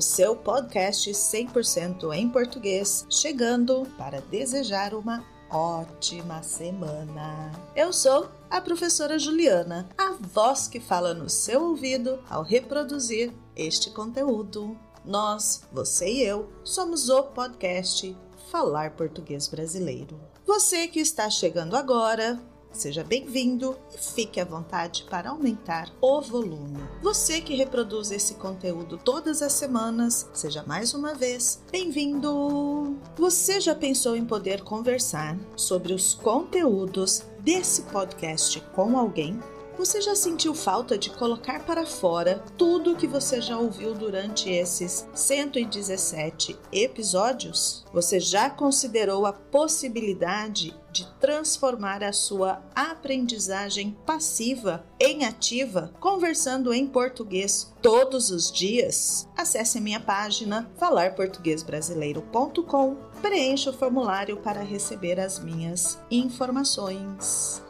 o seu podcast 100% em português, chegando para desejar uma ótima semana. Eu sou a professora Juliana, a voz que fala no seu ouvido ao reproduzir este conteúdo. Nós, você e eu, somos o podcast Falar Português Brasileiro. Você que está chegando agora, Seja bem-vindo e fique à vontade para aumentar o volume. Você que reproduz esse conteúdo todas as semanas, seja mais uma vez bem-vindo! Você já pensou em poder conversar sobre os conteúdos desse podcast com alguém? Você já sentiu falta de colocar para fora tudo que você já ouviu durante esses 117 episódios? Você já considerou a possibilidade de transformar a sua aprendizagem passiva em ativa, conversando em português todos os dias? Acesse minha página falarportuguesbrasileiro.com, preencha o formulário para receber as minhas informações.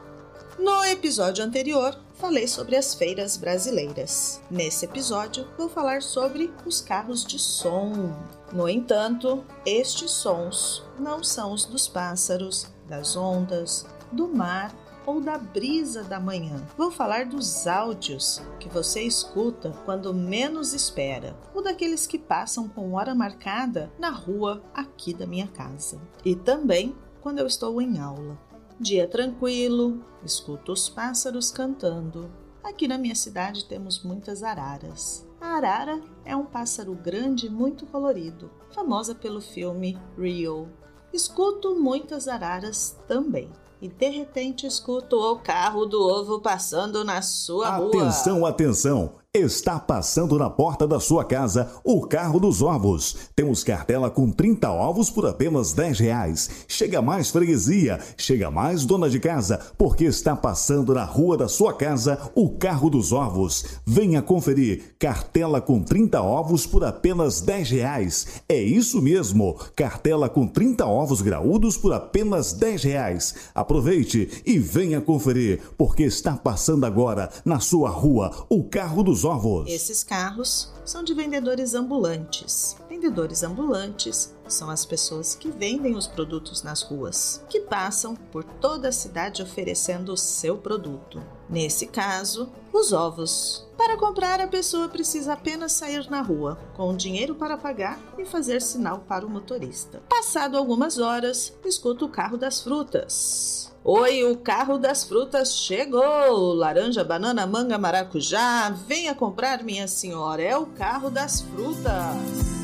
No episódio anterior, falei sobre as feiras brasileiras. Nesse episódio, vou falar sobre os carros de som. No entanto, estes sons não são os dos pássaros, das ondas, do mar ou da brisa da manhã. Vou falar dos áudios que você escuta quando menos espera, ou daqueles que passam com hora marcada na rua aqui da minha casa. E também quando eu estou em aula. Dia tranquilo, escuto os pássaros cantando. Aqui na minha cidade temos muitas araras. A arara é um pássaro grande e muito colorido, famosa pelo filme Rio. Escuto muitas araras também. E de repente escuto o carro do ovo passando na sua atenção, rua. Atenção, atenção! Está passando na porta da sua casa o carro dos ovos. Temos cartela com 30 ovos por apenas 10 reais. Chega mais freguesia, chega mais dona de casa, porque está passando na rua da sua casa o carro dos ovos. Venha conferir. Cartela com 30 ovos por apenas 10 reais. É isso mesmo. Cartela com 30 ovos graúdos por apenas 10 reais. Aproveite e venha conferir, porque está passando agora na sua rua o carro dos ovos. Esses carros são de vendedores ambulantes. Vendedores ambulantes são as pessoas que vendem os produtos nas ruas, que passam por toda a cidade oferecendo o seu produto. Nesse caso, os ovos. Para comprar, a pessoa precisa apenas sair na rua, com o dinheiro para pagar e fazer sinal para o motorista. Passado algumas horas, escuta o carro das frutas. Oi, o carro das frutas chegou! Laranja, banana, manga, maracujá, venha comprar, minha senhora, é o carro das frutas!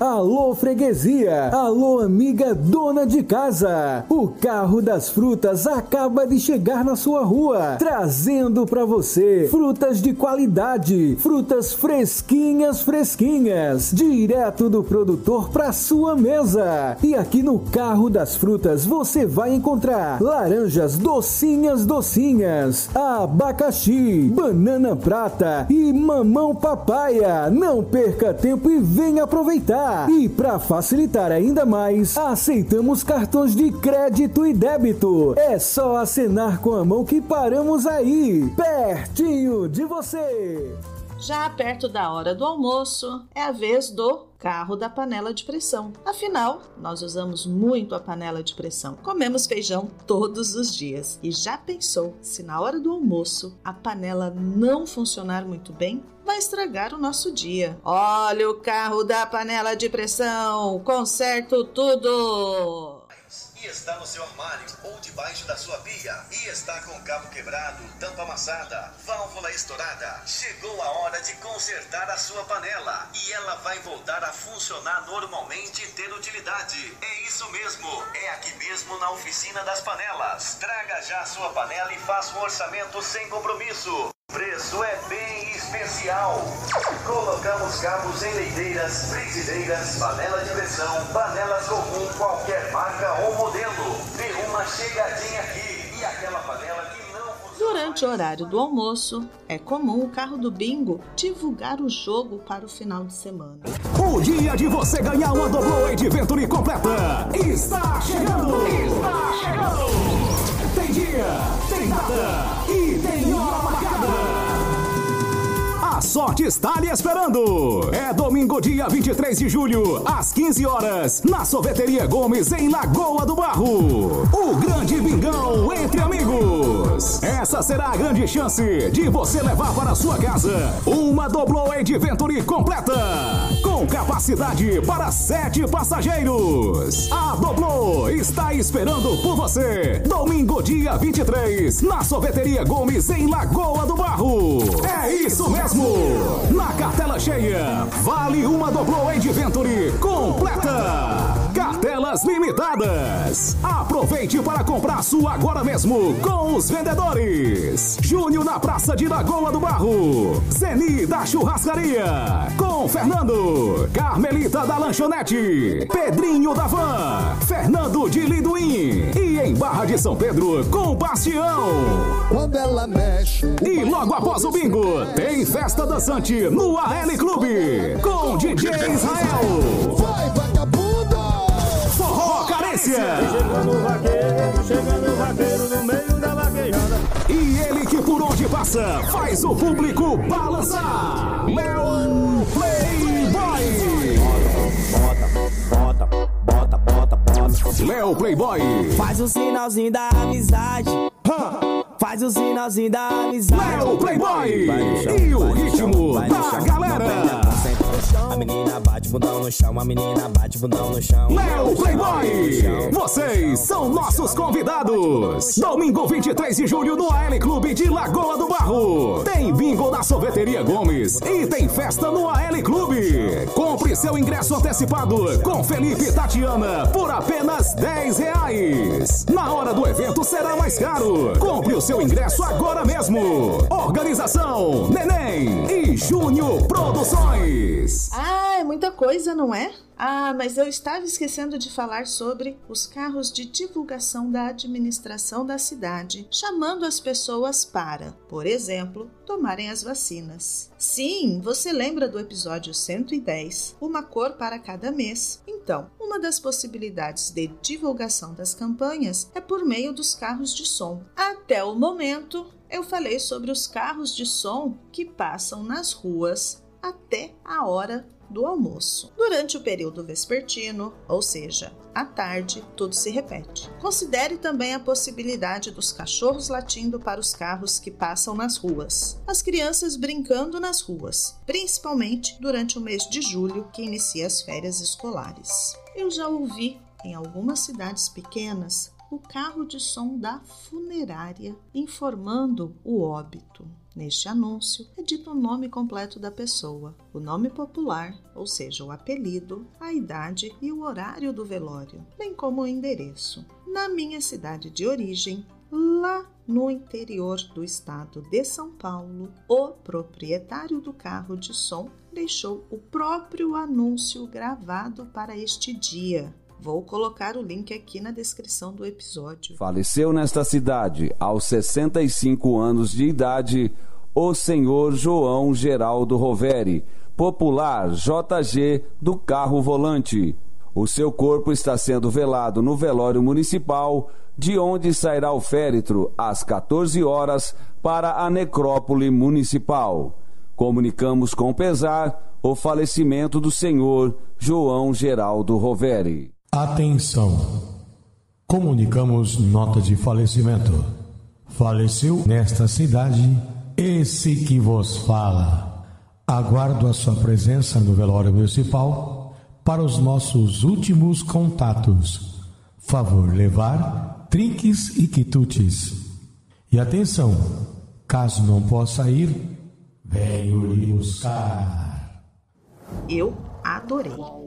Alô freguesia, alô amiga dona de casa. O carro das frutas acaba de chegar na sua rua, trazendo para você frutas de qualidade, frutas fresquinhas, fresquinhas, direto do produtor para sua mesa. E aqui no carro das frutas você vai encontrar laranjas docinhas, docinhas, abacaxi, banana prata e mamão papaya. Não perca tempo e venha aproveitar. E para facilitar ainda mais, aceitamos cartões de crédito e débito. É só acenar com a mão que paramos aí, pertinho de você. Já perto da hora do almoço, é a vez do carro da panela de pressão. Afinal, nós usamos muito a panela de pressão. Comemos feijão todos os dias. E já pensou se na hora do almoço a panela não funcionar muito bem? Vai estragar o nosso dia. Olha o carro da panela de pressão! Conserto tudo! E está no seu armário ou debaixo da sua pia e está com cabo quebrado, tampa amassada, válvula estourada. Chegou a hora de consertar a sua panela e ela vai voltar a funcionar normalmente e ter utilidade. É isso mesmo, é aqui mesmo na oficina das panelas. Traga já a sua panela e faça um orçamento sem compromisso. O preço é bem especial. Colocamos cabos em leiteiras, frigideiras, panela de pressão, panelas comum, qualquer marca ou modelo. Dê uma chegadinha aqui e aquela panela que não. Durante o horário do almoço, é comum o carro do bingo divulgar o jogo para o final de semana. O dia de você ganhar uma Doblo Adventure completa está chegando! Está chegando! Tem dia, tem data sorte está lhe esperando. É domingo, dia 23 de julho, às 15 horas, na Sorveteria Gomes, em Lagoa do Barro. O grande bingão entre amigos. Essa será a grande chance de você levar para sua casa uma Doblo Adventure completa. Capacidade para sete passageiros. A Doblo está esperando por você. Domingo, dia 23, na Sorveteria Gomes, em Lagoa do Barro. É isso mesmo! Na cartela cheia, vale uma Doblo Adventure completa. Limitadas. Aproveite para comprar sua agora mesmo com os vendedores. Júnior na Praça de Lagoa do Barro. Zeni da Churrascaria. Com Fernando. Carmelita da Lanchonete. Pedrinho da Van. Fernando de Liduim. E em Barra de São Pedro, com Bastião. Quando ela mexe. E logo após o bingo, tem festa dançante no AL Clube. Com DJ Israel. Vai, vagabundo! Chegando o vaqueiro, chegando o vaqueiro no meio da vaquejada. E ele que por onde passa faz o público balançar. Léo Playboy. Bota, bota, bota, bota. Léo Playboy. Faz o sinalzinho da amizade. Faz o sinalzinho da amizade. Léo Playboy. E o ritmo da galera. A menina bate bundão no chão, a menina bate bundão no chão. Léo Playboy! Vocês são nossos convidados! Domingo 23 de julho no AL Clube de Lagoa do Barro. Tem bingo na Sorveteria Gomes e tem festa no AL Clube. Compre seu ingresso antecipado com Felipe e Tatiana por apenas 10 reais. Na hora do evento será mais caro. Compre o seu ingresso agora mesmo. Organização Neném e Júnior Produções. Ah, é muita coisa, não é? Ah, mas eu estava esquecendo de falar sobre os carros de divulgação da administração da cidade, chamando as pessoas para, por exemplo, tomarem as vacinas. Sim, você lembra do episódio 110, Uma cor para cada mês? Então, uma das possibilidades de divulgação das campanhas é por meio dos carros de som. Até o momento, eu falei sobre os carros de som que passam nas ruas até a hora do almoço. Durante o período vespertino, ou seja, à tarde, tudo se repete. Considere também a possibilidade dos cachorros latindo para os carros que passam nas ruas, as crianças brincando nas ruas, principalmente durante o mês de julho, que inicia as férias escolares. Eu já ouvi em algumas cidades pequenas o carro de som da funerária informando o óbito. Neste anúncio é dito o nome completo da pessoa, o nome popular, ou seja, o apelido, a idade e o horário do velório, bem como o endereço. Na minha cidade de origem, lá no interior do estado de São Paulo, o proprietário do carro de som deixou o próprio anúncio gravado para este dia. Vou colocar o link aqui na descrição do episódio. Faleceu nesta cidade, aos 65 anos de idade, o senhor João Geraldo Roveri, popular JG do Carro Volante. O seu corpo está sendo velado no velório municipal, de onde sairá o féretro às 14 horas para a necrópole municipal. Comunicamos com pesar o falecimento do senhor João Geraldo Roveri. Atenção! Comunicamos nota de falecimento. Faleceu nesta cidade esse que vos fala. Aguardo a sua presença no velório municipal para os nossos últimos contatos. Favor levar trinques e quitutes. E atenção, caso não possa ir, venho lhe buscar. Eu adorei.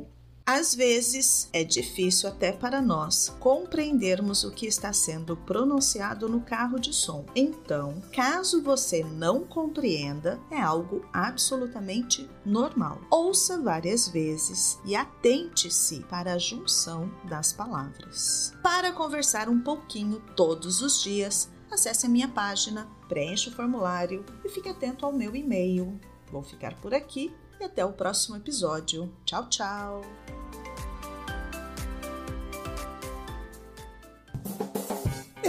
Às vezes é difícil até para nós compreendermos o que está sendo pronunciado no carro de som. Então, caso você não compreenda, é algo absolutamente normal. Ouça várias vezes e atente-se para a junção das palavras. Para conversar um pouquinho todos os dias, acesse a minha página, preencha o formulário e fique atento ao meu e-mail. Vou ficar por aqui e até o próximo episódio. Tchau, tchau!